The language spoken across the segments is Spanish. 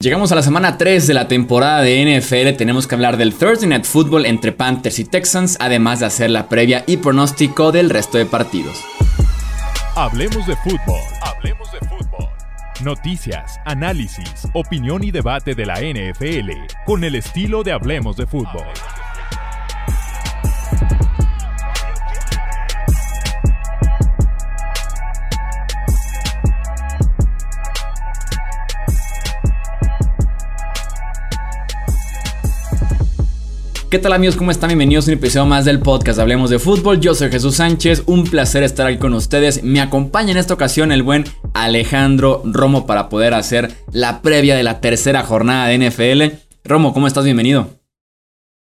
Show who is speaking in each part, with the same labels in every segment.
Speaker 1: Llegamos a la semana 3 de la temporada de NFL. Tenemos que hablar del Thursday Night Football entre Panthers y Texans, además de hacer la previa y pronóstico del resto de partidos.
Speaker 2: Hablemos de fútbol. Hablemos de fútbol. Noticias, análisis, opinión y debate de la NFL con el estilo de Hablemos de fútbol.
Speaker 1: ¿Qué tal amigos? ¿Cómo están? Bienvenidos a un episodio más del podcast Hablemos de Fútbol. Yo soy Jesús Sánchez, un placer estar aquí con ustedes. Me acompaña en esta ocasión el buen Alejandro Romo para poder hacer la previa de la tercera jornada de NFL. Romo, ¿cómo estás? Bienvenido.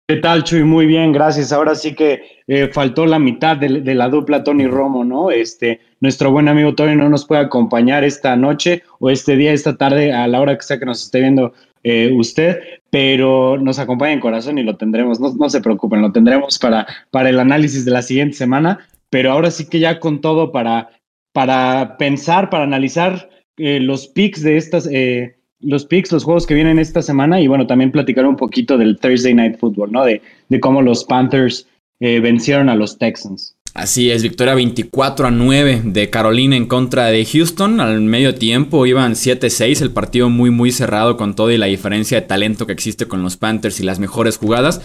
Speaker 3: ¿Qué tal, Chuy? Muy bien, gracias. Ahora sí que eh, faltó la mitad de, la dupla Tony Romo, ¿no? Este, nuestro buen amigo Tony no nos puede acompañar esta noche o este día, esta tarde, a la hora que sea que nos esté viendo eh, usted, pero nos acompaña en corazón y lo tendremos, no, se preocupen, lo tendremos para, para el análisis de la siguiente semana, pero ahora sí que ya con todo para, para pensar, para analizar eh, los picks de estas, eh, los picks, los juegos que vienen esta semana y bueno, también platicar un poquito del Thursday Night Football, ¿no? De, de cómo los Panthers vencieron a los Texans.
Speaker 1: Así es, victoria 24 a 9 de Carolina en contra de Houston. Al medio tiempo iban 7-6, el partido muy muy cerrado con todo y la diferencia de talento que existe con los Panthers y las mejores jugadas.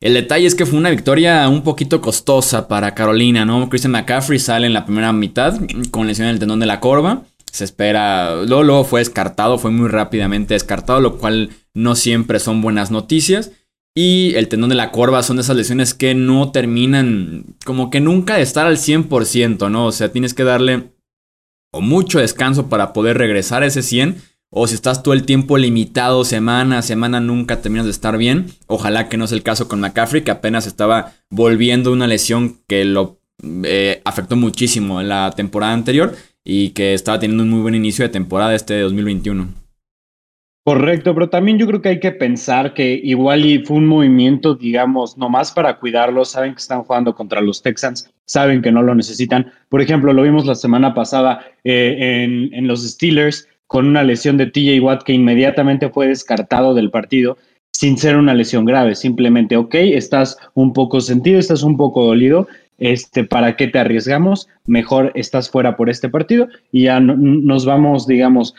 Speaker 1: El detalle es que fue una victoria un poquito costosa para Carolina, ¿no? Christian McCaffrey sale en la primera mitad con lesión en el tendón de la corva. Se espera, luego, luego fue descartado, fue muy rápidamente descartado, lo cual no siempre son buenas noticias. Y el tendón de la corva son esas lesiones que no terminan como que nunca de estar al 100%, ¿no? O sea, tienes que darle o mucho descanso para poder regresar a ese 100. O si estás todo el tiempo limitado, semana a semana, nunca terminas de estar bien. Ojalá que no sea el caso con McCaffrey, que apenas estaba volviendo una lesión que lo eh, afectó muchísimo en la temporada anterior y que estaba teniendo un muy buen inicio de temporada este 2021.
Speaker 3: Correcto, pero también yo creo que hay que pensar que igual y fue un movimiento, digamos, nomás para cuidarlos, saben que están jugando contra los Texans, saben que no lo necesitan. Por ejemplo, lo vimos la semana pasada eh, en, en, los Steelers con una lesión de TJ Watt que inmediatamente fue descartado del partido sin ser una lesión grave, simplemente, ok, estás un poco sentido, estás un poco dolido, este, ¿para qué te arriesgamos? Mejor estás fuera por este partido y ya nos vamos, digamos,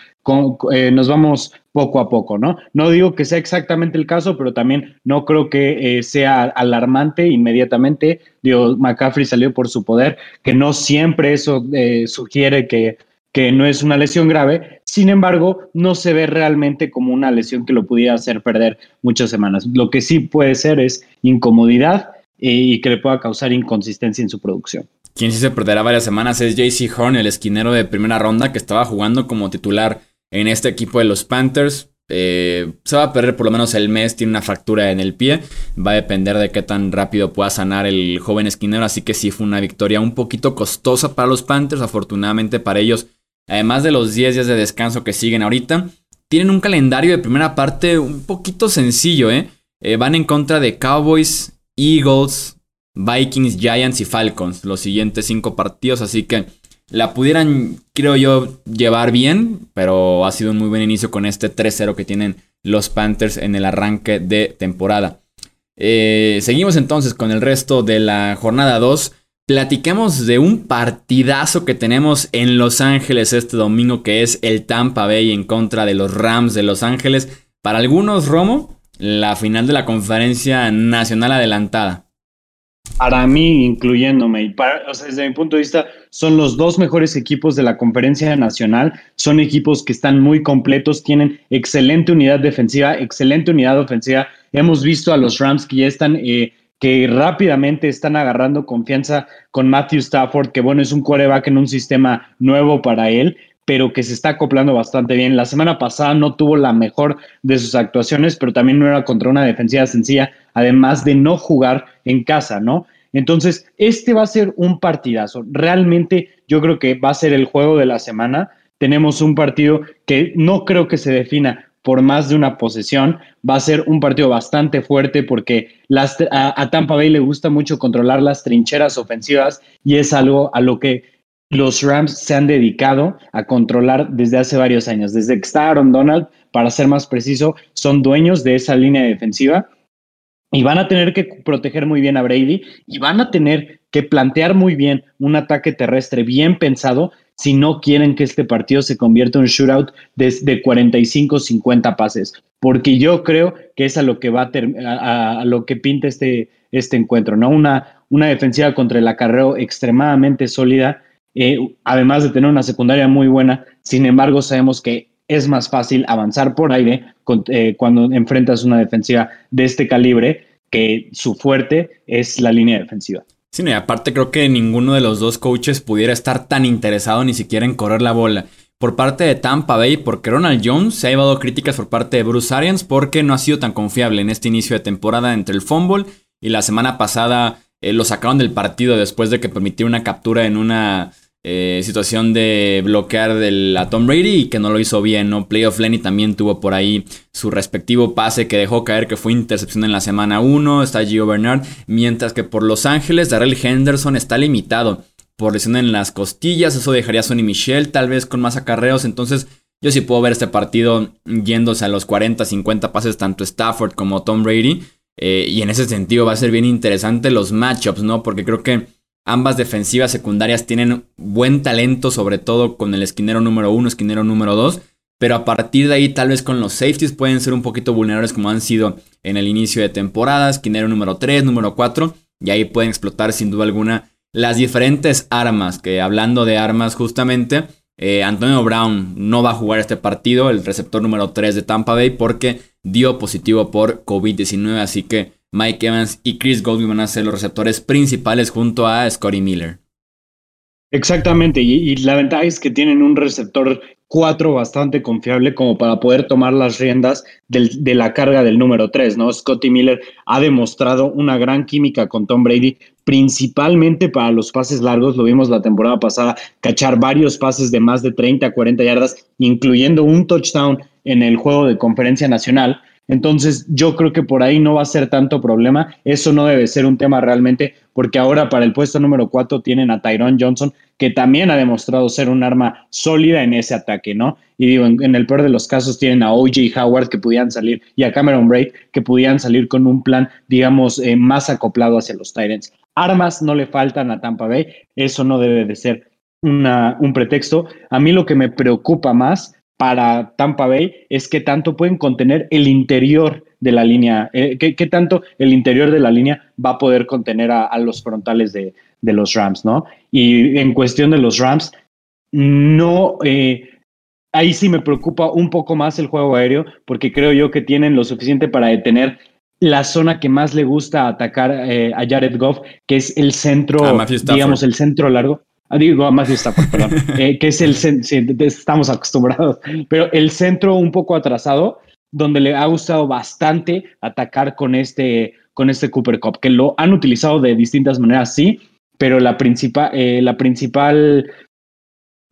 Speaker 3: eh, nos vamos poco a poco, ¿no? No digo que sea exactamente el caso, pero también no creo que eh, sea alarmante inmediatamente. Digo, McCaffrey salió por su poder, que no siempre eso eh, sugiere que, que no es una lesión grave. Sin embargo, no se ve realmente como una lesión que lo pudiera hacer perder muchas semanas. Lo que sí puede ser es incomodidad y que le pueda causar inconsistencia en su producción.
Speaker 1: Quien sí se perderá varias semanas es JC Horn, el esquinero de primera ronda que estaba jugando como titular en este equipo de los Panthers. Eh, se va a perder por lo menos el mes, tiene una fractura en el pie. Va a depender de qué tan rápido pueda sanar el joven esquinero. Así que sí fue una victoria un poquito costosa para los Panthers. Afortunadamente para ellos, además de los 10 días de descanso que siguen ahorita, tienen un calendario de primera parte un poquito sencillo. ¿eh? eh van en contra de Cowboys, Eagles, Vikings, Giants y Falcons. Los siguientes cinco partidos. Así que la pudieran, creo yo, llevar bien. Pero ha sido un muy buen inicio con este 3-0 que tienen los Panthers en el arranque de temporada. Eh, seguimos entonces con el resto de la jornada 2. Platiquemos de un partidazo que tenemos en Los Ángeles este domingo, que es el Tampa Bay en contra de los Rams de Los Ángeles. Para algunos, Romo, la final de la conferencia nacional adelantada?
Speaker 3: Para mí, incluyéndome, y para, desde mi punto de vista, son los dos mejores equipos de la conferencia nacional. Son equipos que están muy completos, tienen excelente unidad defensiva, excelente unidad ofensiva. Hemos visto a los Rams que ya están, eh, que rápidamente están agarrando confianza con Matthew Stafford, que bueno, es un coreback en un sistema nuevo para él pero que se está acoplando bastante bien. La semana pasada no tuvo la mejor de sus actuaciones, pero también no era contra una defensiva sencilla, además de no jugar en casa, ¿no? Entonces, este va a ser un partidazo. Realmente yo creo que va a ser el juego de la semana. Tenemos un partido que no creo que se defina por más de una posesión. Va a ser un partido bastante fuerte porque a Tampa Bay le gusta mucho controlar las trincheras ofensivas y es algo a lo que los Rams se han dedicado a controlar desde hace varios años. Desde que está Aaron Donald, para ser más preciso, son dueños de esa línea defensiva y van a tener que proteger muy bien a Brady y van a tener que plantear muy bien un ataque terrestre bien pensado si no quieren que este partido se convierta en un shootout de, 45-50 pases, porque yo creo que es a lo que va a, lo que pinta este, este encuentro, ¿no? Una, una defensiva contra el acarreo extremadamente sólida, eh, además de tener una secundaria muy buena, sin embargo sabemos que es más fácil avanzar por aire eh, cuando enfrentas una defensiva de este calibre, que su fuerte es la línea defensiva.
Speaker 1: Sí, y aparte creo que ninguno de los dos coaches pudiera estar tan interesado ni siquiera en correr la bola. Por parte de Tampa Bay, porque Ronald Jones se ha llevado críticas por parte de Bruce Arians porque no ha sido tan confiable en este inicio de temporada entre el fumble y la semana pasada eh, lo sacaron del partido después de que permitió una captura en una eh, situación de bloquear del, a Tom Brady y que no lo hizo bien, ¿no? Playoff Lenny también tuvo por ahí su respectivo pase que dejó caer que fue intercepción en la semana 1, está Gio Bernard, mientras que por Los Ángeles Darrell Henderson está limitado por lesión en las costillas, eso dejaría a Sonny Michel tal vez con más acarreos, entonces yo sí puedo ver este partido yéndose a los 40, 50 pases tanto Stafford como Tom Brady, eh, y en ese sentido va a ser bien interesante los matchups, ¿no? Porque creo que Ambas defensivas secundarias tienen buen talento, sobre todo con el esquinero número uno, esquinero número dos. Pero a partir de ahí, tal vez con los safeties pueden ser un poquito vulnerables como han sido en el inicio de temporada. Esquinero número 3, número 4. Y ahí pueden explotar sin duda alguna las diferentes armas. Que hablando de armas justamente, eh, Antonio Brown no va a jugar este partido, el receptor número 3 de Tampa Bay, porque dio positivo por COVID-19. Así que Mike Evans y Chris Godwin van a ser los receptores principales junto a Scotty Miller.
Speaker 3: Exactamente, y, la ventaja es que tienen un receptor 4 bastante confiable como para poder tomar las riendas de la carga del número 3, ¿no? Scotty Miller ha demostrado una gran química con Tom Brady, principalmente para los pases largos, lo vimos la temporada pasada, cachar varios pases de más de 30 a 40 yardas, incluyendo un touchdown en el juego de conferencia nacional. Entonces, yo creo que por ahí no va a ser tanto problema. Eso no debe ser un tema realmente, porque ahora para el puesto número 4 tienen a Tyrone Johnson, que también ha demostrado ser un arma sólida en ese ataque, ¿no? Y digo, en, el peor de los casos tienen a OJ Howard que pudieran salir y a Cameron Braid que pudieran salir con un plan, digamos, eh, más acoplado hacia los Tyrants. Armas no le faltan a Tampa Bay, eso no debe de ser una, un pretexto. A mí lo que me preocupa más para Tampa Bay es que tanto pueden contener el interior de la línea, eh, qué tanto el interior de la línea va a poder contener a, los frontales de, los Rams, ¿no? Y en cuestión de los Rams, no, eh, ahí sí me preocupa un poco más el juego aéreo, porque creo yo que tienen lo suficiente para detener la zona que más le gusta atacar eh, a Jared Goff, que es el centro, digamos, el centro largo. Ah, digo, más Stafford, perdón, eh, que es el estamos acostumbrados, pero el centro un poco atrasado, donde le ha gustado bastante atacar con este, con este Cooper Cup, que lo han utilizado de distintas maneras, sí, pero la, principal eh, la principal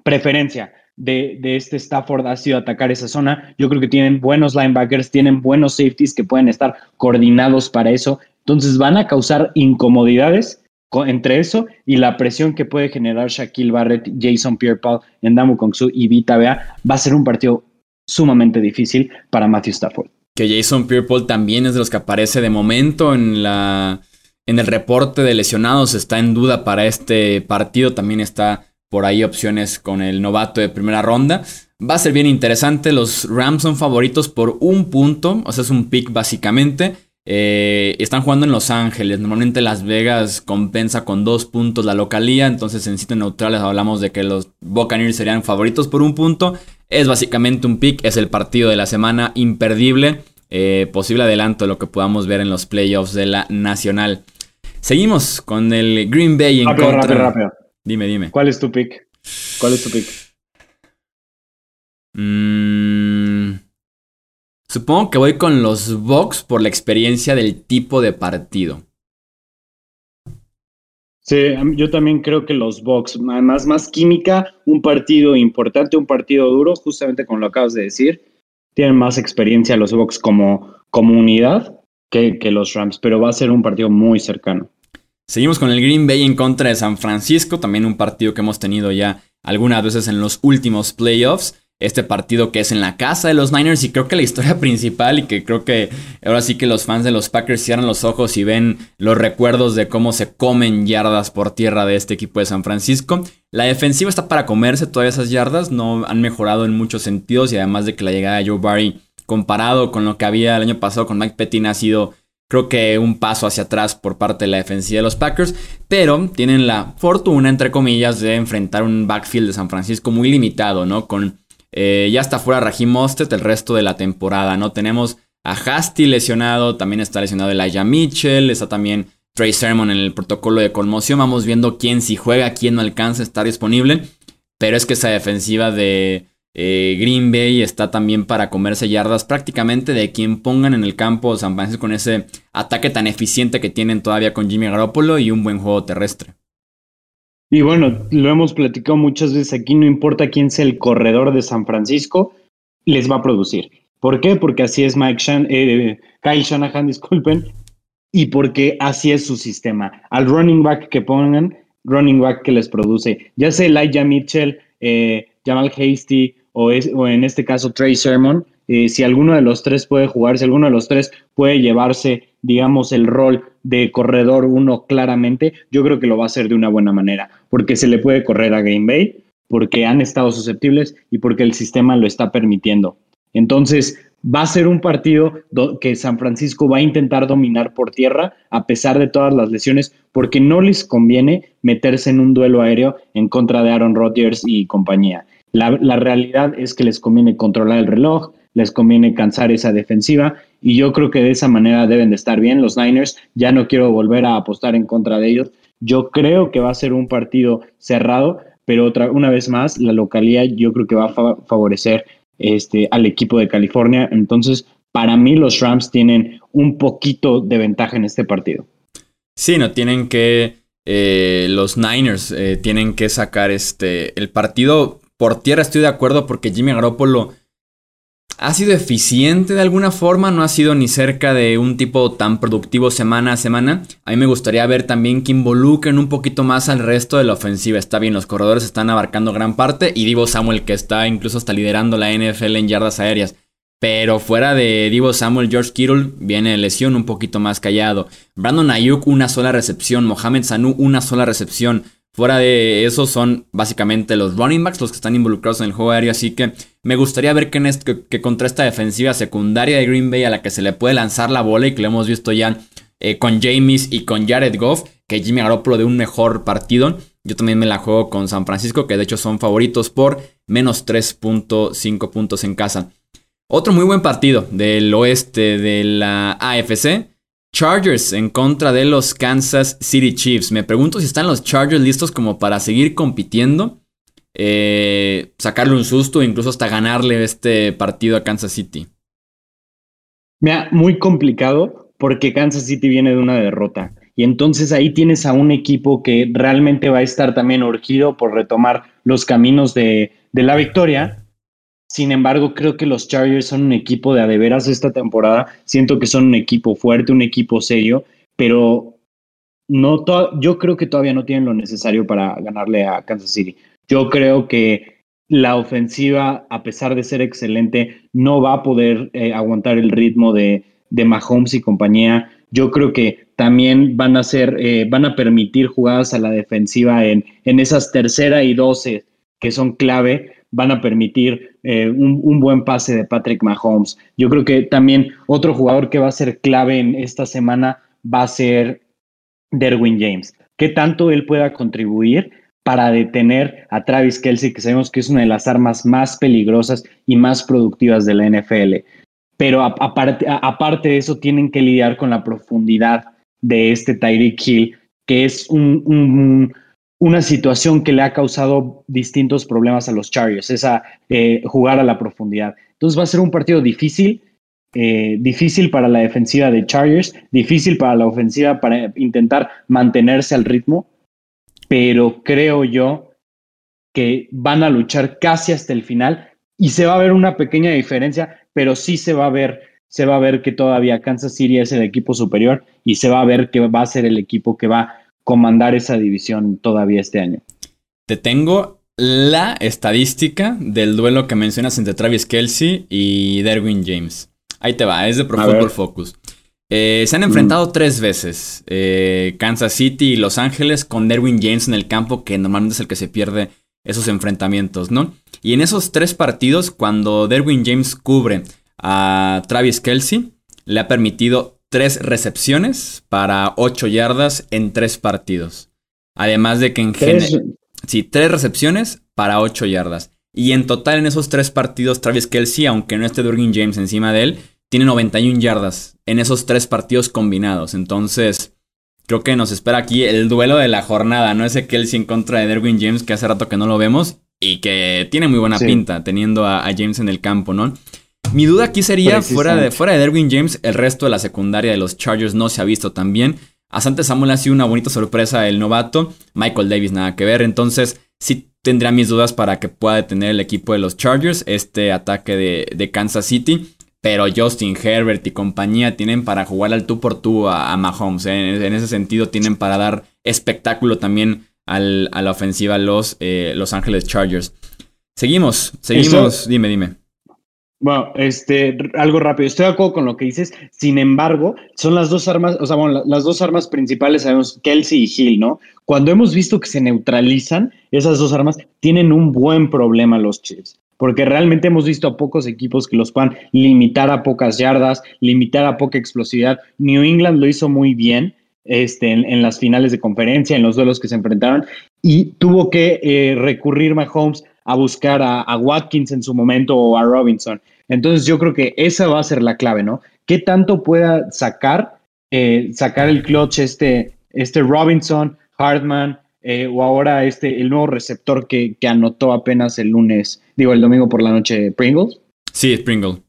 Speaker 3: preferencia de, de, este Stafford ha sido atacar esa zona. Yo creo que tienen buenos linebackers, tienen buenos safeties que pueden estar coordinados para eso. Entonces van a causar incomodidades entre eso y la presión que puede generar Shaquille Barrett, Jason Pierre-Paul, Ndamu Kongsu y Vita Bea, va a ser un partido sumamente difícil para Matthew Stafford.
Speaker 1: Que Jason Pierre-Paul también es de los que aparece de momento en la en el reporte de lesionados, está en duda para este partido, también está por ahí opciones con el novato de primera ronda. Va a ser bien interesante, los Rams son favoritos por un punto, o sea, es un pick básicamente. Eh, están jugando en Los Ángeles. Normalmente Las Vegas compensa con dos puntos la localía. Entonces en sitios neutrales hablamos de que los Buccaneers serían favoritos por un punto. Es básicamente un pick. Es el partido de la semana imperdible. Eh, posible adelanto de lo que podamos ver en los playoffs de la Nacional. Seguimos con el Green Bay en
Speaker 3: rápido, contra. Rápido, rápido.
Speaker 1: Dime, dime.
Speaker 3: ¿Cuál es tu pick? ¿Cuál es tu pick?
Speaker 1: Mmm. Supongo que voy con los Bucks por la experiencia del tipo de partido.
Speaker 3: Sí, yo también creo que los Bucks, además más química, un partido importante, un partido duro, justamente como lo acabas de decir, tienen más experiencia los Bucks como, unidad que, que los Rams, pero va a ser un partido muy cercano.
Speaker 1: Seguimos con el Green Bay en contra de San Francisco, también un partido que hemos tenido ya algunas veces en los últimos playoffs. Este partido que es en la casa de los Niners y creo que la historia principal y que creo que ahora sí que los fans de los Packers cierran los ojos y ven los recuerdos de cómo se comen yardas por tierra de este equipo de San Francisco. La defensiva está para comerse todas esas yardas, no han mejorado en muchos sentidos y además de que la llegada de Joe Barry comparado con lo que había el año pasado con Mike Pettin ha sido creo que un paso hacia atrás por parte de la defensiva de los Packers, pero tienen la fortuna, entre comillas, de enfrentar un backfield de San Francisco muy limitado, ¿no? Con eh, ya está fuera Raheem Mostert el resto de la temporada, ¿no? Tenemos a Hasty lesionado, también está lesionado Elijah Mitchell, está también Trey Sermon en el protocolo de conmoción, vamos viendo quién si juega, quién no alcanza a estar disponible, pero es que esa defensiva de eh, Green Bay está también para comerse yardas prácticamente de quien pongan en el campo San Francisco con ese ataque tan eficiente que tienen todavía con Jimmy Garoppolo y un buen juego terrestre.
Speaker 3: Y bueno, lo hemos platicado muchas veces aquí, no importa quién sea el corredor de San Francisco, les va a producir. ¿Por qué? Porque así es Mike Shan eh, Kyle Shanahan, disculpen, y porque así es su sistema. Al running back que pongan, running back que les produce, ya sea Elijah Mitchell, eh, Jamal Hasty o, en este caso Trey Sermon, eh, si alguno de los tres puede jugar, si alguno de los tres puede llevarse, digamos, el rol de corredor uno claramente, yo creo que lo va a hacer de una buena manera, porque se le puede correr a Green Bay, porque han estado susceptibles y porque el sistema lo está permitiendo. Entonces, va a ser un partido que San Francisco va a intentar dominar por tierra a pesar de todas las lesiones, porque no les conviene meterse en un duelo aéreo en contra de Aaron Rodgers y compañía. La, realidad es que les conviene controlar el reloj, les conviene cansar esa defensiva y yo creo que de esa manera deben de estar bien los Niners. Ya no quiero volver a apostar en contra de ellos. Yo creo que va a ser un partido cerrado, pero otra, una vez más, la localidad yo creo que va a favorecer este, al equipo de California. Entonces, para mí los Rams tienen un poquito de ventaja en este partido.
Speaker 1: Sí, no tienen que... Eh, los Niners eh, tienen que sacar este el partido por tierra estoy de acuerdo porque Jimmy Garoppolo ha sido eficiente de alguna forma, no ha sido ni cerca de un tipo tan productivo semana a semana. A mí me gustaría ver también que involucren un poquito más al resto de la ofensiva. Está bien, los corredores están abarcando gran parte y Divo Samuel que está incluso hasta liderando la NFL en yardas aéreas. Pero fuera de Divo Samuel, George Kittle viene lesión un poquito más callado. Brandon Ayuk una sola recepción, Mohamed Sanu una sola recepción. Fuera de eso son básicamente los running backs los que están involucrados en el juego aéreo, así que me gustaría ver que, que, contra esta defensiva secundaria de Green Bay a la que se le puede lanzar la bola y que lo hemos visto ya eh, con James y con Jared Goff, que Jimmy Garoppolo de un mejor partido. Yo también me la juego con San Francisco, que de hecho son favoritos por menos 3.5 puntos en casa. Otro muy buen partido del oeste de la AFC. Chargers en contra de los Kansas City Chiefs. Me pregunto si están los Chargers listos como para seguir compitiendo, eh, sacarle un susto, incluso hasta ganarle este partido a Kansas City.
Speaker 3: Mira, muy complicado porque Kansas City viene de una derrota. Y entonces ahí tienes a un equipo que realmente va a estar también urgido por retomar los caminos de la victoria sin embargo, creo que los Chargers son un equipo de adeveras esta temporada. Siento que son un equipo fuerte, un equipo serio, pero no yo creo que todavía no tienen lo necesario para ganarle a Kansas City. Yo creo que la ofensiva, a pesar de ser excelente, no va a poder eh, aguantar el ritmo de, de Mahomes y compañía. Yo creo que también van a hacer, eh, van a permitir jugadas a la defensiva en, en esas tercera y doce que son clave van a permitir eh, un, buen pase de Patrick Mahomes. Yo creo que también otro jugador que va a ser clave en esta semana va a ser Derwin James. ¿Qué tanto él pueda contribuir para detener a Travis Kelsey, que sabemos que es una de las armas más peligrosas y más productivas de la NFL? Pero aparte, aparte de eso, tienen que lidiar con la profundidad de este Tyreek Hill, que es un una situación que le ha causado distintos problemas a los Chargers, esa eh, jugar a la profundidad. Entonces va a ser un partido difícil, eh, difícil para la defensiva de Chargers, difícil para la ofensiva para intentar mantenerse al ritmo, pero creo yo que van a luchar casi hasta el final y se va a ver una pequeña diferencia, pero sí se va a ver, se va a ver que todavía Kansas City es el equipo superior y se va a ver que va a ser el equipo que va comandar esa división todavía este año.
Speaker 1: Te tengo la estadística del duelo que mencionas entre Travis Kelsey y Derwin James. Ahí te va, es de Pro Football Focus. Eh, se han enfrentado mm. tres veces. Eh, Kansas City y Los Ángeles con Derwin James en el campo, que normalmente es el que se pierde esos enfrentamientos, ¿no? Y en esos tres partidos, cuando Derwin James cubre a Travis Kelsey, le ha permitido tres recepciones para ocho yardas en tres partidos. Además de que en general... Sí, tres recepciones para ocho yardas. Y en total en esos tres partidos, Travis Kelsey, aunque no esté Derwin James encima de él, tiene 91 yardas en esos tres partidos combinados. Entonces, creo que nos espera aquí el duelo de la jornada, ¿no? Ese Kelsey en contra de Derwin James, que hace rato que no lo vemos y que tiene muy buena pinta teniendo a, James en el campo, ¿no? Mi duda aquí sería, fuera de, fuera de Derwin James, el resto de la secundaria de los Chargers no se ha visto tan bien. A Sante Samuel ha sido una bonita sorpresa el novato. Michael Davis nada que ver. Entonces, sí tendría mis dudas para que pueda detener el equipo de los Chargers este ataque de, Kansas City. Pero Justin Herbert y compañía tienen para jugar al tú por tú a, Mahomes. ¿eh? En, ese sentido, tienen para dar espectáculo también a la ofensiva los eh, Los Ángeles Chargers. Seguimos, seguimos. dime, dime.
Speaker 3: Bueno, este, algo rápido. Estoy de acuerdo con lo que dices. Sin embargo, son las dos armas, o sea, bueno, las dos armas principales, sabemos, Kelsey y Hill, ¿no? Cuando hemos visto que se neutralizan, esas dos armas tienen un buen problema los Chiefs. Porque realmente hemos visto a pocos equipos que los puedan limitar a pocas yardas, limitar a poca explosividad. New England lo hizo muy bien este, en, las finales de conferencia, en los duelos que se enfrentaron, y tuvo que eh, recurrir Mahomes a buscar a, Watkins en su momento o a Robinson. Entonces yo creo que esa va a ser la clave, ¿no? ¿Qué tanto pueda sacar, eh, sacar el clutch este, este Robinson, Hartman, eh, o ahora este, el nuevo receptor que, anotó apenas el lunes, digo, el domingo por la noche, Pringle?
Speaker 1: Sí, es Pringle.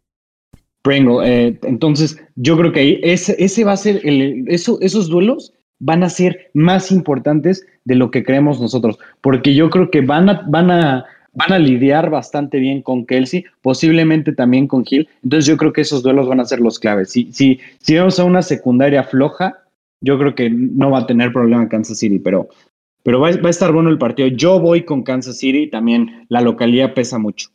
Speaker 3: Pringle. Eh, entonces, yo creo que ahí ese, ese va a ser, el, eso, esos duelos van a ser más importantes de lo que creemos nosotros, porque yo creo que van a, van a, van a lidiar bastante bien con Kelsey, posiblemente también con Hill. Entonces yo creo que esos duelos van a ser los claves. Si, si, si vemos a una secundaria floja, yo creo que no va a tener problema Kansas City, pero, pero va, a estar bueno el partido. Yo voy con Kansas City, también la localidad pesa mucho.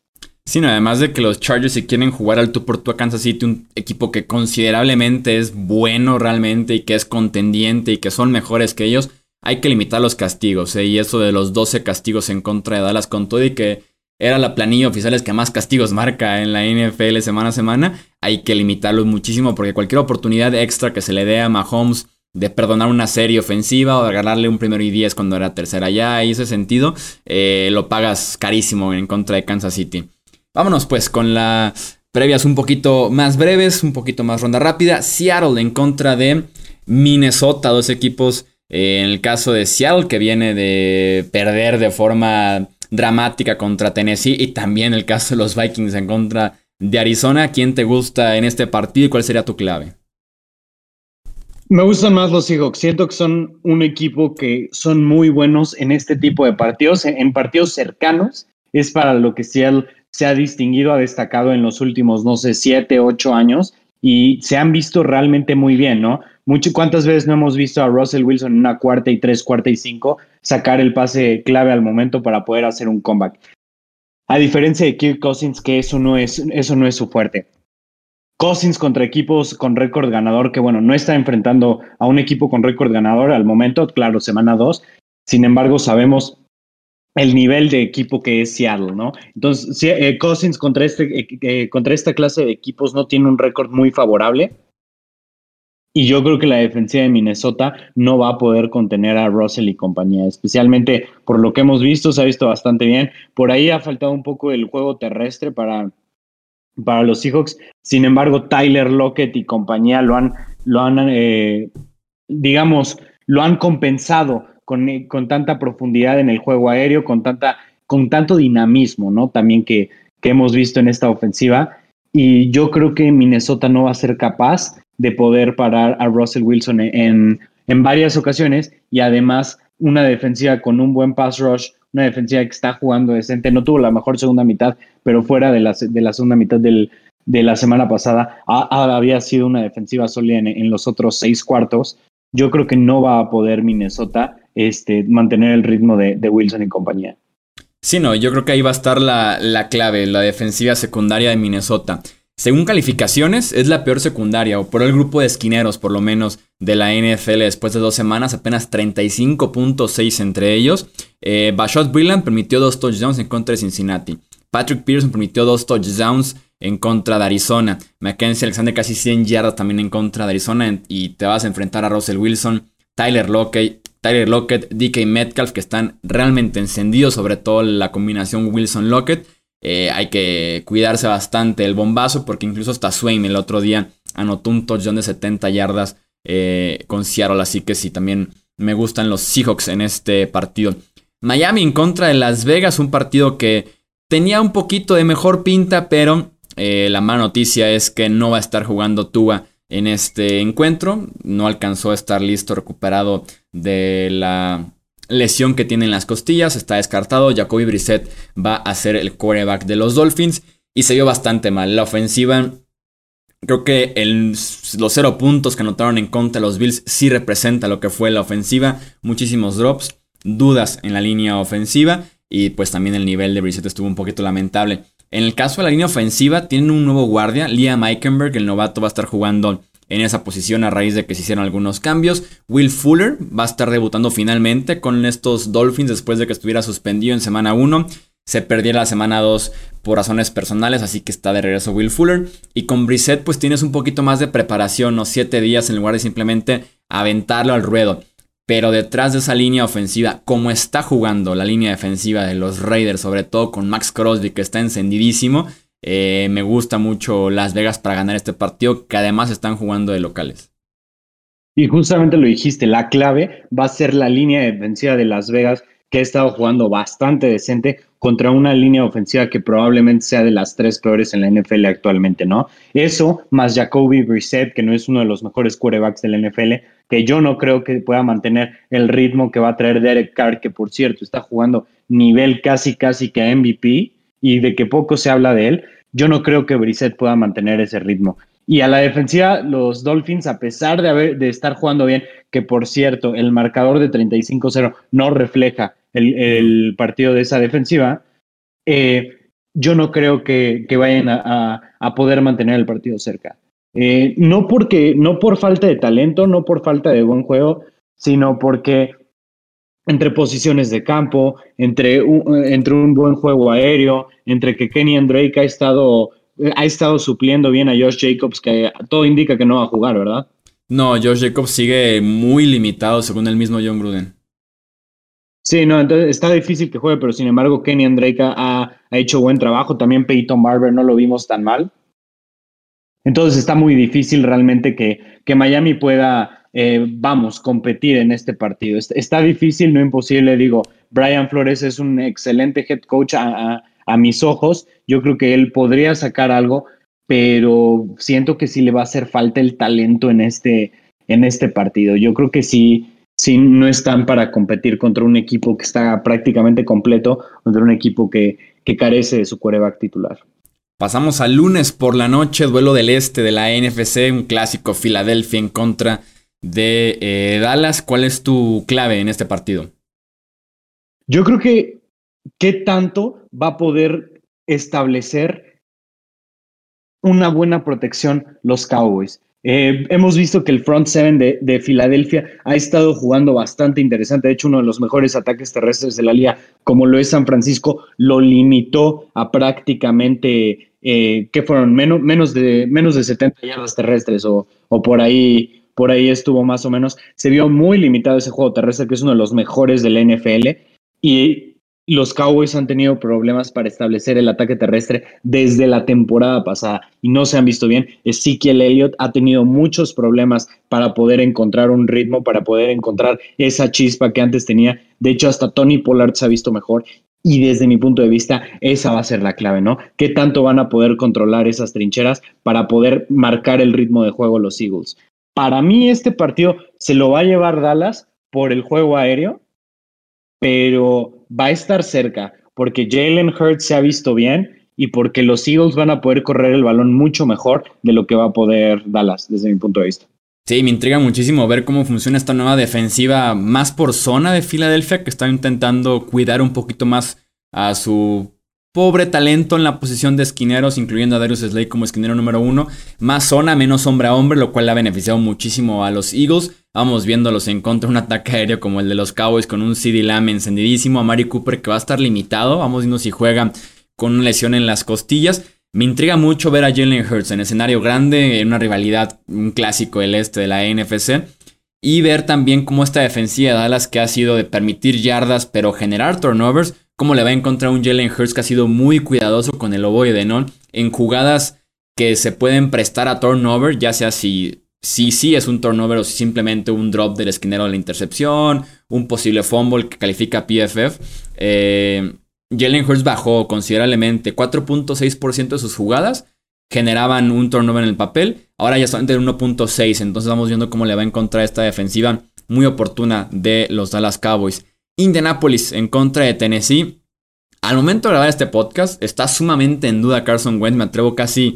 Speaker 1: Sí, además de que los Chargers si quieren jugar al tú por tú a Kansas City, un equipo que considerablemente es bueno realmente y que es contendiente y que son mejores que ellos, hay que limitar los castigos, ¿eh? y eso de los 12 castigos en contra de Dallas con todo y que era la planilla oficial que más castigos marca en la NFL semana a semana, hay que limitarlos muchísimo porque cualquier oportunidad extra que se le dé a Mahomes de perdonar una serie ofensiva o de ganarle un primero y diez cuando era tercera ya, y ese sentido eh, lo pagas carísimo en contra de Kansas City. Vámonos pues con las previas un poquito más breves, un poquito más ronda rápida. Seattle en contra de Minnesota, dos equipos en el caso de Seattle, que viene de perder de forma dramática contra Tennessee, y también el caso de los Vikings en contra de Arizona, ¿quién te gusta en este partido y cuál sería tu clave?
Speaker 3: Me gustan más los Seahawks. Siento que son un equipo que son muy buenos en este tipo de partidos, en partidos cercanos. Es para lo que Seattle se ha distinguido, ha destacado en los últimos, no sé, siete, ocho años y se han visto realmente muy bien, ¿no? ¿Cuántas veces no hemos visto a Russell Wilson en una cuarta y tres, cuarta y cinco sacar el pase clave al momento para poder hacer un comeback? A diferencia de Kirk Cousins, que eso no es, eso no es su fuerte. Cousins contra equipos con récord ganador, que bueno, no está enfrentando a un equipo con récord ganador al momento, claro, semana dos. Sin embargo, sabemos el nivel de equipo que es Seattle, ¿no? Entonces, eh, Cousins contra, este, eh, eh, contra esta clase de equipos no tiene un récord muy favorable. Y yo creo que la defensiva de Minnesota no va a poder contener a Russell y compañía, especialmente por lo que hemos visto, se ha visto bastante bien. Por ahí ha faltado un poco el juego terrestre para, para los Seahawks. Sin embargo, Tyler Lockett y compañía lo han, lo han eh, digamos, lo han compensado con, con, tanta profundidad en el juego aéreo, con, tanta, con tanto dinamismo, ¿no? También que, que hemos visto en esta ofensiva. Y yo creo que Minnesota no va a ser capaz de poder parar a Russell Wilson en, en varias ocasiones y además una defensiva con un buen pass rush, una defensiva que está jugando decente, no tuvo la mejor segunda mitad, pero fuera de la, de la segunda mitad del, de la semana pasada había sido una defensiva sólida en, los otros seis cuartos. Yo creo que no va a poder Minnesota este, mantener el ritmo de, Wilson y compañía.
Speaker 1: Sí, no, yo creo que ahí va a estar la, la clave, la defensiva secundaria de Minnesota. Según calificaciones, es la peor secundaria, o por el grupo de esquineros, por lo menos, de la NFL después de dos semanas, apenas 35.6 entre ellos. Eh, Bashot Brilland permitió dos touchdowns en contra de Cincinnati. Patrick Pearson permitió dos touchdowns en contra de Arizona. Mackenzie Alexander casi 100 yardas también en contra de Arizona. Y te vas a enfrentar a Russell Wilson, Tyler Lockett, Tyler Lockett, DK Metcalf, que están realmente encendidos, sobre todo la combinación Wilson-Lockett. Eh, hay que cuidarse bastante el bombazo porque incluso hasta Swain el otro día anotó un touchdown de 70 yardas eh, con Seattle. Así que sí, también me gustan los Seahawks en este partido. Miami en contra de Las Vegas, un partido que tenía un poquito de mejor pinta, pero eh, la mala noticia es que no va a estar jugando Tua en este encuentro. No alcanzó a estar listo, recuperado de la lesión que tiene en las costillas, está descartado. Jacoby Brissett va a ser el quarterback de los Dolphins y se vio bastante mal. La ofensiva, creo que los cero puntos que anotaron en contra los Bills sí representa lo que fue la ofensiva. Muchísimos drops, dudas en la línea ofensiva y pues también el nivel de Brissett estuvo un poquito lamentable. En el caso de la línea ofensiva, tienen un nuevo guardia, Liam Eikenberg, el novato va a estar jugando en esa posición a raíz de que se hicieron algunos cambios. Will Fuller va a estar debutando finalmente con estos Dolphins después de que estuviera suspendido en semana 1. Se perdió la semana 2 por razones personales, así que está de regreso Will Fuller. Y con Brissett pues tienes un poquito más de preparación, ¿no? 7 días en lugar de simplemente aventarlo al ruedo. Pero detrás de esa línea ofensiva, como está jugando la línea defensiva de los Raiders, sobre todo con Max Crosby que está encendidísimo, eh, me gusta mucho Las Vegas para ganar este partido, que además están jugando de locales.
Speaker 3: Y justamente lo dijiste, la clave va a ser la línea defensiva de Las Vegas, que ha estado jugando bastante decente contra una línea ofensiva que probablemente sea de las tres peores en la NFL actualmente, ¿no? Eso, más Jacoby Brissett, que no es uno de los mejores quarterbacks de la NFL, que yo no creo que pueda mantener el ritmo que va a traer Derek Carr, que por cierto está jugando nivel casi, casi que MVP y de que poco se habla de él, yo no creo que Brissett pueda mantener ese ritmo. Y a la defensiva, los Dolphins, a pesar de, de estar jugando bien, que por cierto, el marcador de 35-0 no refleja el, partido de esa defensiva, eh, yo no creo que, vayan a, poder mantener el partido cerca. Eh, no porque, no por falta de talento, no por falta de buen juego, sino porque entre posiciones de campo, entre un, entre un buen juego aéreo, entre que Kenny Drake ha estado, ha estado supliendo bien a Josh Jacobs, que todo indica que no va a jugar, ¿verdad?
Speaker 1: No, Josh Jacobs sigue muy limitado según el mismo John Gruden.
Speaker 3: Sí, no, entonces está difícil que juegue, pero sin embargo Kenny Drake ha, ha hecho buen trabajo. También Peyton Barber no lo vimos tan mal. Entonces está muy difícil realmente que, que Miami pueda eh, vamos, competir en este partido. Está, difícil, no imposible, digo, Brian Flores es un excelente head coach a, mis ojos, yo creo que él podría sacar algo, pero siento que sí le va a hacer falta el talento en este, en este partido. Yo creo que sí, sí no están para competir contra un equipo que está prácticamente completo, contra un equipo que, que carece de su quarterback titular.
Speaker 1: Pasamos al lunes por la noche, duelo del este de la NFC, un clásico Filadelfia en contra eh, Dallas. ¿Cuál es tu clave en este partido?
Speaker 3: Yo creo que qué tanto va a poder establecer una buena protección los Cowboys. Eh, hemos visto que el front seven de, de, Filadelfia ha estado jugando bastante interesante. De hecho, uno de los mejores ataques terrestres de la liga, como lo es San Francisco, lo limitó a prácticamente, eh, ¿qué fueron? Menos, menos, de, menos de 70 yardas terrestres o, o por ahí por ahí estuvo más o menos. Se vio muy limitado ese juego terrestre, que es uno de los mejores del NFL. Y los Cowboys han tenido problemas para establecer el ataque terrestre desde la temporada pasada y no se han visto bien. Ezekiel Elliott ha tenido muchos problemas para poder encontrar un ritmo, para poder encontrar esa chispa que antes tenía. De hecho, hasta Tony Pollard se ha visto mejor y desde mi punto de vista, esa va a ser la clave, ¿no? ¿Qué tanto van a poder controlar esas trincheras para poder marcar el ritmo de juego los Eagles? Para mí este partido se lo va a llevar Dallas por el juego aéreo, pero va a estar cerca porque Jalen Hurts se ha visto bien y porque los Eagles van a poder correr el balón mucho mejor de lo que va a poder Dallas desde mi punto de vista.
Speaker 1: Sí, me intriga muchísimo ver cómo funciona esta nueva defensiva más por zona de Filadelfia que está intentando cuidar un poquito más a su pobre talento en la posición de esquineros, incluyendo a Darius Slade como esquinero número uno. Más zona, menos hombre a hombre, lo cual le ha beneficiado muchísimo a los Eagles. Vamos viéndolos en contra un ataque aéreo como el de los Cowboys con un CD Lamb encendidísimo. A Mari Cooper que va a estar limitado. Vamos viendo si juega con una lesión en las costillas. Me intriga mucho ver a Jalen Hurts en escenario grande, en una rivalidad, un clásico del este de la NFC. Y ver también cómo esta defensiva de Dallas que ha sido de permitir yardas pero generar turnovers cómo le va a encontrar un Jalen Hurts que ha sido muy cuidadoso con el ovoide, ¿no? En jugadas que se pueden prestar a turnover, ya sea si sí si, es un turnover o si simplemente un drop del esquinero de la intercepción, un posible fumble que califica PFF. Eh, Jalen Hurts bajó considerablemente 4.6% de sus jugadas generaban un turnover en el papel. Ahora ya solamente el 1.6. Entonces vamos viendo cómo le va a encontrar esta defensiva muy oportuna de los Dallas Cowboys. Indianapolis en contra de Tennessee. Al momento de grabar este podcast, está sumamente en duda Carson Wentz. Me atrevo casi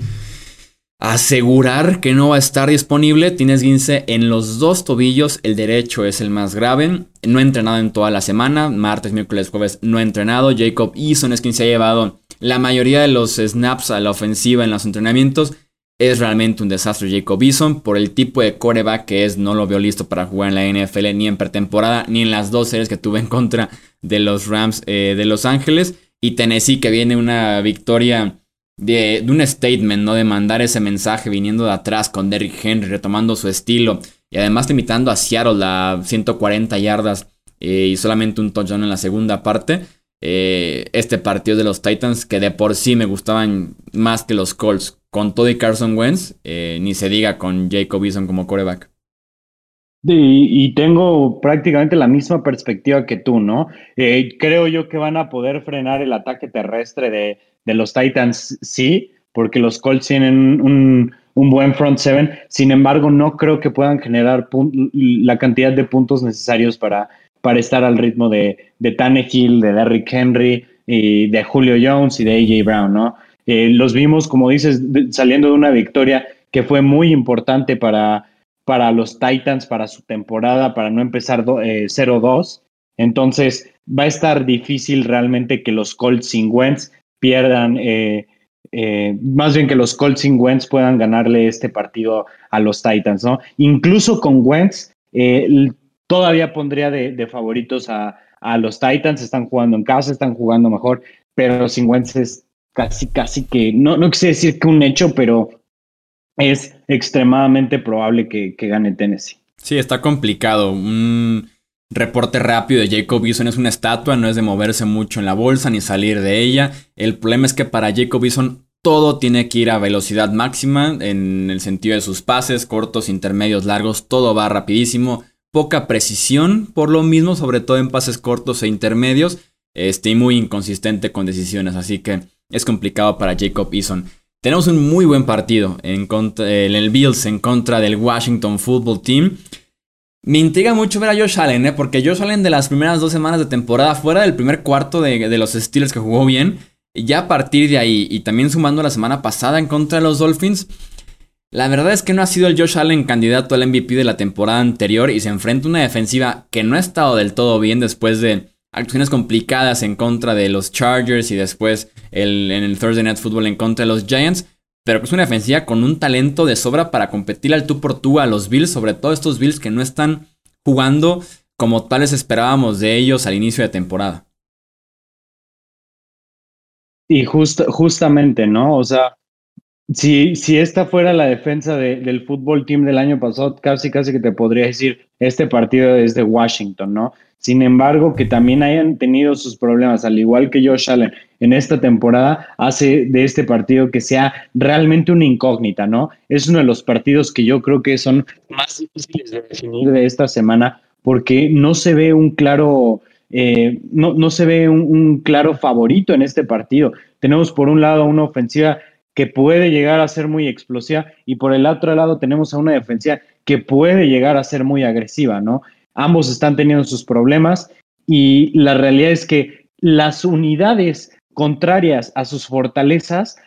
Speaker 1: a asegurar que no va a estar disponible. Tienes guince en los dos tobillos. El derecho es el más grave. No ha entrenado en toda la semana. Martes, miércoles, jueves no ha entrenado. Jacob Eason es quien se ha llevado la mayoría de los snaps a la ofensiva en los entrenamientos. Es realmente un desastre Jacob Eason por el tipo de coreback que es. No lo veo listo para jugar en la NFL ni en pretemporada ni en las dos series que tuve en contra de los Rams eh, de Los Ángeles. Y Tennessee que viene una victoria de, un statement, ¿no? De mandar ese mensaje viniendo de atrás con Derrick Henry retomando su estilo. Y además limitando a Seattle a 140 yardas eh, y solamente un touchdown en la segunda parte. Eh, este partido de los Titans que de por sí me gustaban más que los Colts con todo y Carson Wentz, eh, ni se diga con Jacob Eason como coreback.
Speaker 3: y tengo prácticamente la misma perspectiva que tú, ¿no? Eh, creo yo que van a poder frenar el ataque terrestre de, los Titans, sí, porque los Colts tienen un, buen front seven. Sin embargo, no creo que puedan generar la cantidad de puntos necesarios para, para estar al ritmo de, de Tannehill, de Derrick Henry, y de Julio Jones y de AJ Brown, ¿no? Eh, los vimos, como dices, saliendo de una victoria que fue muy importante para, para los Titans, para su temporada, para no empezar 0-2. Eh, Entonces, va a estar difícil realmente que los Colts sin Wentz pierdan, eh, más bien que los Colts sin Wentz puedan ganarle este partido a los Titans, ¿no? Incluso con Wentz, todavía pondría de, favoritos a, a, los Titans, están jugando en casa, están jugando mejor, pero sin Wentz es casi, casi que, no, no quise decir que un hecho, pero es extremadamente probable que, gane Tennessee.
Speaker 1: Sí, está complicado. Un reporte rápido de Jacob Eason es una estatua, no es de moverse mucho en la bolsa ni salir de ella. El problema es que para Jacob Eason todo tiene que ir a velocidad máxima en el sentido de sus pases, cortos, intermedios, largos, todo va rapidísimo. Poca precisión, por lo mismo, sobre todo en pases cortos e intermedios. Este, muy inconsistente con decisiones, así que es complicado para Jacob Eason. Tenemos un muy buen partido en, contra, el Bills en contra del Washington Football Team. Me intriga mucho ver a Josh Allen, ¿eh? porque Josh Allen de las primeras dos semanas de temporada, fuera del primer cuarto de, de, los Steelers que jugó bien, ya a partir de ahí, y también sumando la semana pasada en contra de los Dolphins, la verdad es que no ha sido el Josh Allen candidato al MVP de la temporada anterior y se enfrenta a una defensiva que no ha estado del todo bien después de acciones complicadas en contra de los Chargers y después en el Thursday Night Football en contra de los Giants. Pero es una defensiva con un talento de sobra para competir al tú por tú a los Bills, sobre todo estos Bills que no están jugando como tales esperábamos de ellos al inicio de temporada.
Speaker 3: Y justamente, ¿no? O sea, si, si esta fuera la defensa del fútbol team del año pasado, casi casi que te podría decir, este partido es de Washington, ¿no? Sin embargo, que también hayan tenido sus problemas, al igual que Josh Allen en esta temporada, hace de este partido que sea realmente una incógnita, ¿no? Es uno de los partidos que yo creo que son más difíciles de definir de esta semana porque no se ve un claro, eh, no, no, se ve un, claro favorito en este partido. Tenemos por un lado una ofensiva que puede llegar a ser muy explosiva y por el otro lado tenemos a una defensiva que puede llegar a ser muy agresiva, ¿no? Ambos están teniendo sus problemas y la realidad es que las unidades contrarias a sus fortalezas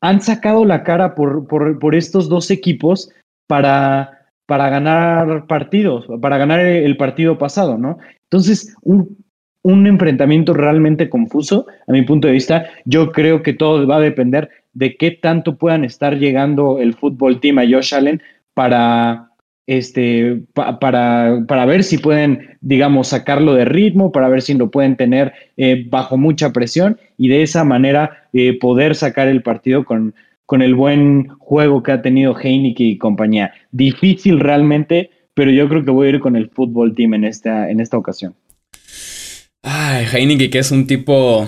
Speaker 3: han sacado la cara por, por, estos dos equipos para, para ganar partidos, para ganar el partido pasado, ¿no? Entonces, un, un enfrentamiento realmente confuso, a mi punto de vista. Yo creo que todo va a depender de qué tanto puedan estar llegando el fútbol team a Josh Allen para, este, para, para ver si pueden, digamos, sacarlo de ritmo, para ver si lo pueden tener eh, bajo mucha presión y de esa manera eh, poder sacar el partido con, con el buen juego que ha tenido Heineken y compañía. Difícil realmente, pero yo creo que voy a ir con el fútbol team en esta, en esta ocasión.
Speaker 1: Ay, Heineken, que es un tipo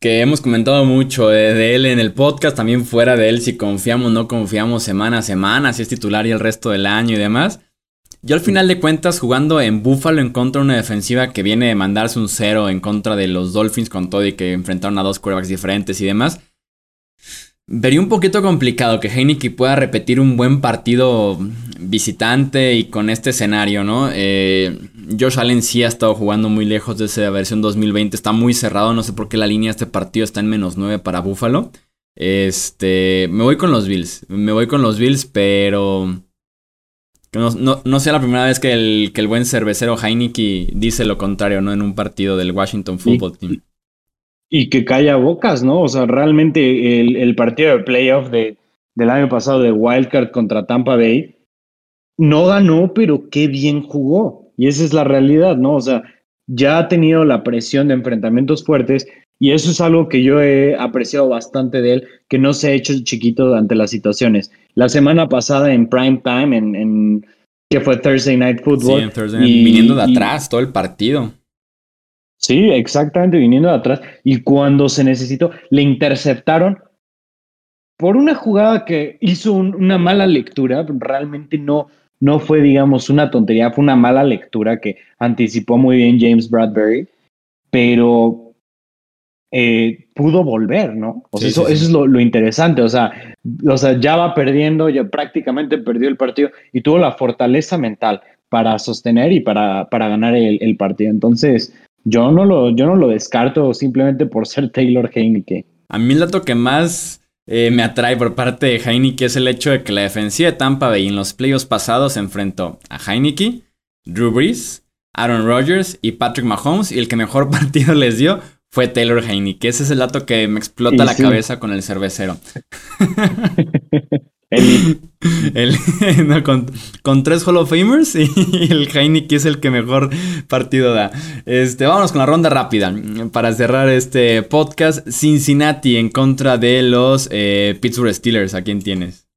Speaker 1: que hemos comentado mucho de, él en el podcast, también fuera de él, si confiamos o no confiamos semana a semana, si es titular y el resto del año y demás. Yo al final de cuentas, jugando en Buffalo en contra de una defensiva que viene de mandarse un cero en contra de los Dolphins con todo y que enfrentaron a dos quarterbacks diferentes y demás, Vería un poquito complicado que Heineken pueda repetir un buen partido visitante y con este escenario, ¿no? Eh, Josh Allen sí ha estado jugando muy lejos de esa versión 2020, está muy cerrado, no sé por qué la línea de este partido está en menos 9 para Buffalo. Este, me voy con los Bills, me voy con los Bills, pero no, no, sea la primera vez que el, que el buen cervecero Heineken dice lo contrario, ¿no? En un partido del Washington Football Team
Speaker 3: y que calla bocas, ¿no? O sea, realmente el, partido de playoff de, del año pasado de Wildcard contra Tampa Bay no ganó, pero qué bien jugó. Y esa es la realidad, ¿no? O sea, ya ha tenido la presión de enfrentamientos fuertes y eso es algo que yo he apreciado bastante de él, que no se ha hecho chiquito ante las situaciones. La semana pasada en prime time, en, que fue Thursday Night Football.
Speaker 1: Sí, en Thursday Night, viniendo de atrás todo el partido.
Speaker 3: Sí, exactamente, viniendo de atrás. Y cuando se necesitó, le interceptaron por una jugada que hizo una mala lectura. Realmente no, no fue, digamos, una tontería, fue una mala lectura que anticipó muy bien James Bradbury, pero eh, pudo volver, ¿no? O sea, eso, eso, es lo, interesante. O sea, o sea, ya va perdiendo, ya prácticamente perdió el partido y tuvo la fortaleza mental para sostener y para, para ganar el, el partido. Entonces, yo no lo, yo no lo descarto simplemente por ser Taylor Heineke.
Speaker 1: A mí el dato que más eh, me atrae por parte de Heineke es el hecho de que la defensiva de Tampa Bay en los playoffs pasados se enfrentó a Heineke, Drew Brees, Aaron Rodgers y Patrick Mahomes y el que mejor partido les dio fue Taylor Heineke. Ese es el dato que me explota la cabeza con el cervecero. El, con, tres Hall of Famers y el Heineken es el que mejor partido da. Este, vámonos con la ronda rápida. Para cerrar este podcast, Cincinnati en contra de los eh, Pittsburgh Steelers. ¿A quién tienes?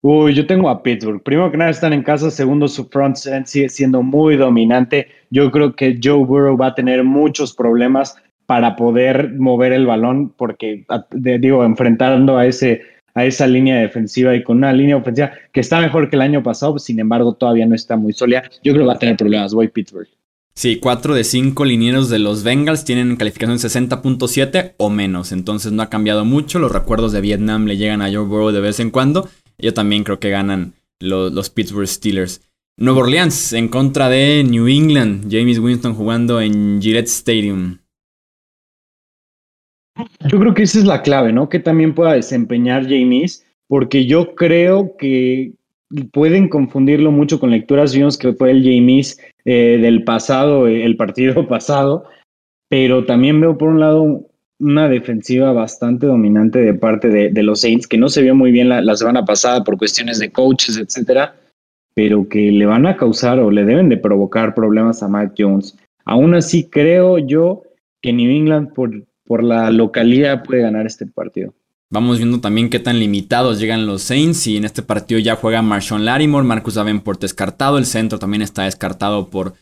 Speaker 3: Uy, yo tengo a Pittsburgh. Primero que nada están en casa, segundo su front sigue siendo muy dominante. Yo creo que Joe Burrow va a tener muchos problemas para poder mover el balón porque, digo, enfrentando a ese a esa línea defensiva y con una línea ofensiva que está mejor que el año pasado, sin embargo todavía no está muy sólida. Yo creo que va a tener problemas, voy Pittsburgh.
Speaker 1: Sí, cuatro de cinco linieros de los Bengals tienen calificación 60.7 o menos, entonces no ha cambiado mucho. Los recuerdos de Vietnam le llegan a Joe Burrow de vez en cuando. Yo también creo que ganan los, los Pittsburgh Steelers. Nueva Orleans en contra de New England. James Winston jugando en Gillette Stadium.
Speaker 3: Yo creo que esa es la clave, ¿no? Que también pueda desempeñar James, porque yo creo que pueden confundirlo mucho con lecturas. Vimos que fue el James eh, del pasado, el partido pasado, pero también veo por un lado una defensiva bastante dominante de parte de, los Saints, que no se vio muy bien la, semana pasada por cuestiones de coaches, etcétera, pero que le van a causar o le deben de provocar problemas a Matt Jones. Aún así, creo yo que New England, por por la localidad puede ganar este partido.
Speaker 1: Vamos viendo también qué tan limitados llegan los Saints y en este partido ya juega Marshawn Larimore, Marcus Davenport descartado, el centro también está descartado por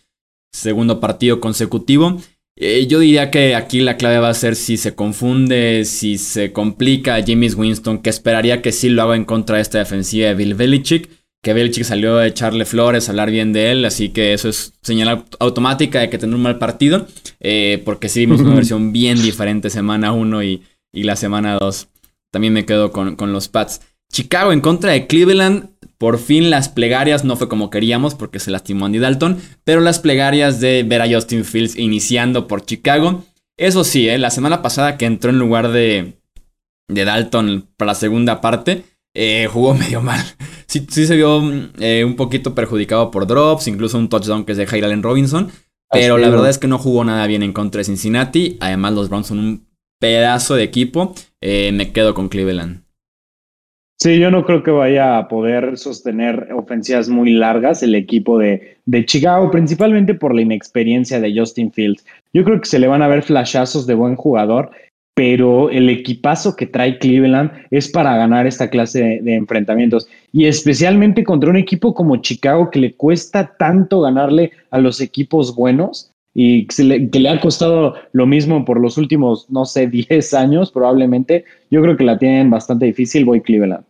Speaker 1: segundo partido consecutivo. Eh, yo diría que aquí la clave va a ser si se confunde, si se complica a James Winston, que esperaría que sí lo haga en contra de esta defensiva de Bill Belichick que Belichick salió a echarle flores, a hablar bien de él, así que eso es señal automática de que tener un mal partido, eh, porque sí vimos una versión bien diferente semana 1 y, la semana 2. También me quedo con, con, los Pats. Chicago en contra de Cleveland, por fin las plegarias, no fue como queríamos porque se lastimó Andy Dalton, pero las plegarias de ver a Justin Fields iniciando por Chicago. Eso sí, eh, la semana pasada que entró en lugar de, de Dalton para la segunda parte, eh, jugó medio mal. Sí, se vio eh, un poquito perjudicado por drops, incluso un touchdown que es de Allen Robinson. Pero la verdad es que no jugó nada bien en contra de Cincinnati. Además, los Browns son un pedazo de equipo. Eh, me quedo con Cleveland.
Speaker 3: Sí, yo no creo que vaya a poder sostener ofensivas muy largas el equipo de, de, Chicago, principalmente por la inexperiencia de Justin Fields. Yo creo que se le van a ver flashazos de buen jugador, pero el equipazo que trae Cleveland es para ganar esta clase de, enfrentamientos. Y especialmente contra un equipo como Chicago que le cuesta tanto ganarle a los equipos buenos y que le, que le, ha costado lo mismo por los últimos, no sé, 10 años probablemente, yo creo que la tienen bastante difícil, voy Cleveland.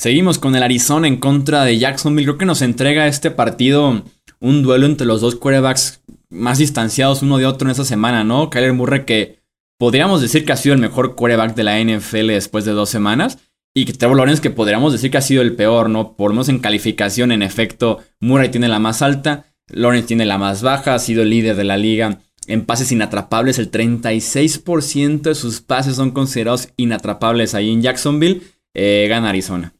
Speaker 1: Seguimos con el Arizona en contra de Jacksonville. Creo que nos entrega este partido un duelo entre los dos quarterbacks más distanciados uno de otro en esta semana, ¿no? Kyler Murray que podríamos decir que ha sido el mejor quarterback de la NFL después de dos semanas. Y que Trevor Lawrence que podríamos decir que ha sido el peor, ¿no? Por menos en calificación, en efecto, Murray tiene la más alta, Lawrence tiene la más baja, ha sido el líder de la liga en pases inatrapables. El 36% de sus pases son considerados inatrapables ahí en Jacksonville. Eh, gana Arizona.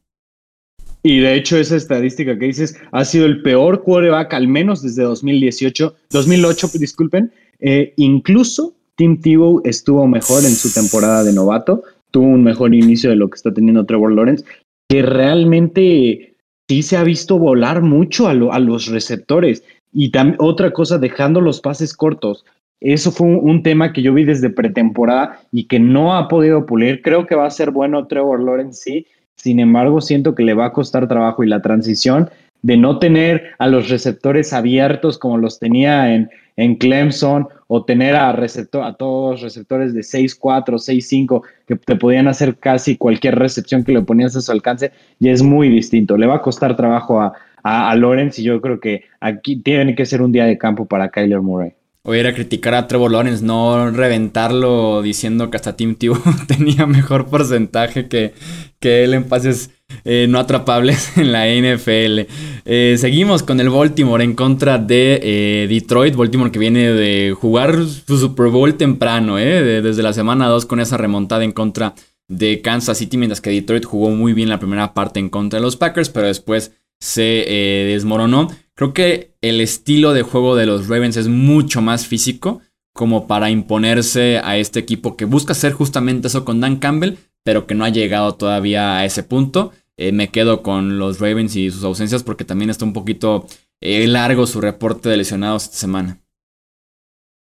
Speaker 3: Y de hecho, esa estadística que dices ha sido el peor quarterback, al menos desde 2018, 2008, disculpen. Eh, incluso Tim Tebow estuvo mejor en su temporada de novato, tuvo un mejor inicio de lo que está teniendo Trevor Lawrence, que realmente sí se ha visto volar mucho a, los receptores. Y otra cosa, dejando los pases cortos. Eso fue un, tema que yo vi desde pretemporada y que no ha podido pulir. Creo que va a ser bueno Trevor Lawrence, sí, sin embargo, siento que le va a costar trabajo y la transición de no tener a los receptores abiertos como los tenía en, en Clemson o tener a, receptor, a todos receptores de 6-4, 6-5 que te podían hacer casi cualquier recepción que le ponías a su alcance, y es muy distinto. Le va a costar trabajo a, a, Lawrence y yo creo que aquí tiene que ser un día de campo para Kyler Murray.
Speaker 1: O ir a criticar a Trevor Lawrence, no reventarlo diciendo que hasta Tim Tebow tenía mejor porcentaje que, que él en pases eh, no atrapables en la NFL. Eh, seguimos con el Baltimore en contra de eh, Detroit. Baltimore que viene de jugar su Super Bowl temprano, desde la semana 2 con esa remontada en contra de Kansas City, mientras que Detroit jugó muy bien la primera parte en contra de los Packers, pero después se desmoronó. Creo que el estilo de juego de los Ravens es mucho más físico como para imponerse a este equipo que busca hacer justamente eso con Dan Campbell, pero que no ha llegado todavía a ese punto. Eh, me quedo con los Ravens y sus ausencias porque también está un poquito eh, largo su reporte de lesionados esta semana.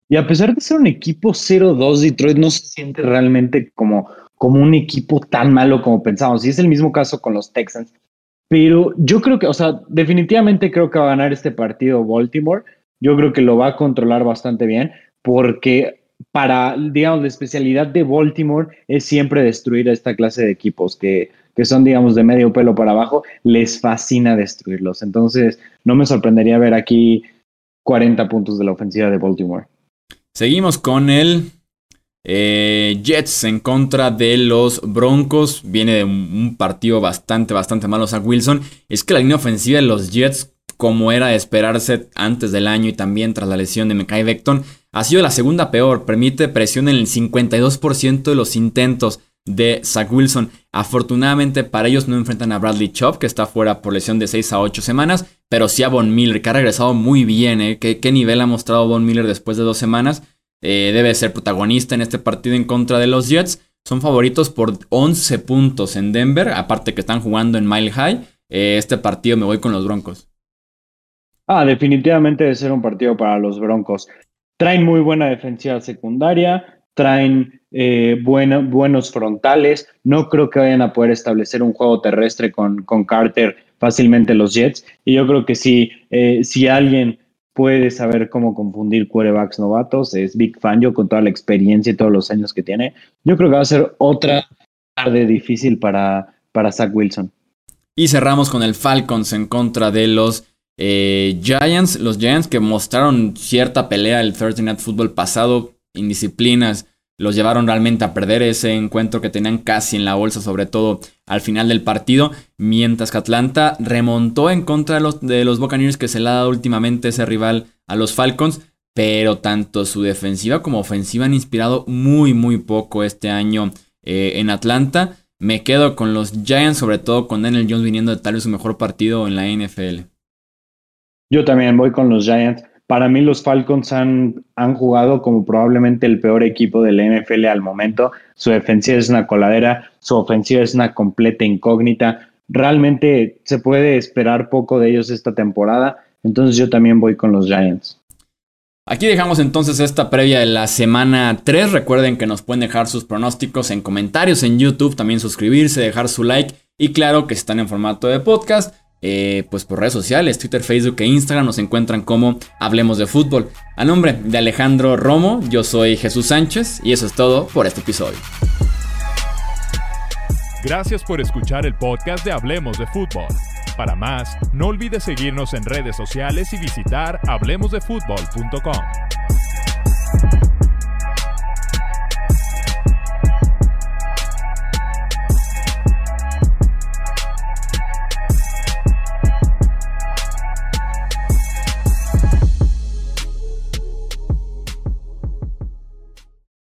Speaker 3: Y a pesar de ser un equipo 0-2, Detroit no se siente realmente como, como un equipo tan malo como pensábamos. Y es el mismo caso con los Texans. Pero yo creo que, o sea, definitivamente creo que va a ganar este partido Baltimore. Yo creo que lo va a controlar bastante bien porque para, digamos, la especialidad de Baltimore es siempre destruir a esta clase de equipos que, que son, digamos, de medio pelo para abajo. Les fascina destruirlos. Entonces, no me sorprendería ver aquí 40 puntos de la ofensiva de Baltimore.
Speaker 1: Seguimos con el eh, Jets en contra de los Broncos. Viene de un partido bastante, bastante malo Zach Wilson. Es que la línea ofensiva de los Jets, como era de esperarse antes del año y también tras la lesión de Mekai Beckton, ha sido la segunda peor. Permite presión en el 52% de los intentos de Zach Wilson. Afortunadamente para ellos no enfrentan a Bradley Chop, que está fuera por lesión de 6 a 8 semanas, pero sí a Von Miller, que ha regresado muy bien. ¿eh? ¿Qué, ¿Qué, nivel ha mostrado Von Miller después de dos semanas? Eh, debe ser protagonista en este partido en contra de los Jets. Son favoritos por 11 puntos en Denver, aparte que están jugando en Mile High. Eh, este partido me voy con los Broncos.
Speaker 3: Ah, definitivamente debe ser un partido para los Broncos. Traen muy buena defensiva secundaria, traen eh, buenos frontales. No creo que vayan a poder establecer un juego terrestre con, Carter fácilmente los Jets. Y yo creo que si, si alguien puede saber cómo confundir quarterbacks novatos, es Big Fan, yo con toda la experiencia y todos los años que tiene, yo creo que va a ser otra tarde difícil para, para Zach Wilson.
Speaker 1: Y cerramos con el Falcons en contra de los eh, Giants, los Giants que mostraron cierta pelea el Thursday Night Football pasado, indisciplinas, los llevaron realmente a perder ese encuentro que tenían casi en la bolsa, sobre todo al final del partido, mientras que Atlanta remontó en contra de los, de los que se le ha dado últimamente ese rival a los Falcons, pero tanto su defensiva como ofensiva han inspirado muy muy poco este año eh, en Atlanta. Me quedo con los Giants, sobre todo con Daniel Jones viniendo de tal vez su mejor partido en la NFL.
Speaker 3: Yo también voy con los Giants Para mí los Falcons han, han jugado como probablemente el peor equipo del NFL al momento. Su defensiva es una coladera, su ofensiva es una completa incógnita. Realmente se puede esperar poco de ellos esta temporada. Entonces yo también voy con los Giants.
Speaker 1: Aquí dejamos entonces esta previa de la semana 3. Recuerden que nos pueden dejar sus pronósticos en comentarios en YouTube, también suscribirse, dejar su like y claro que están en formato de podcast, eh, pues por redes sociales, Twitter, Facebook e Instagram nos encuentran como Hablemos de Fútbol. A nombre de Alejandro Romo, yo soy Jesús Sánchez y eso es todo por este episodio.
Speaker 2: Gracias por escuchar el podcast de Hablemos de Fútbol. Para más, no olvides seguirnos en redes sociales y visitar hablemosdefutbol.com.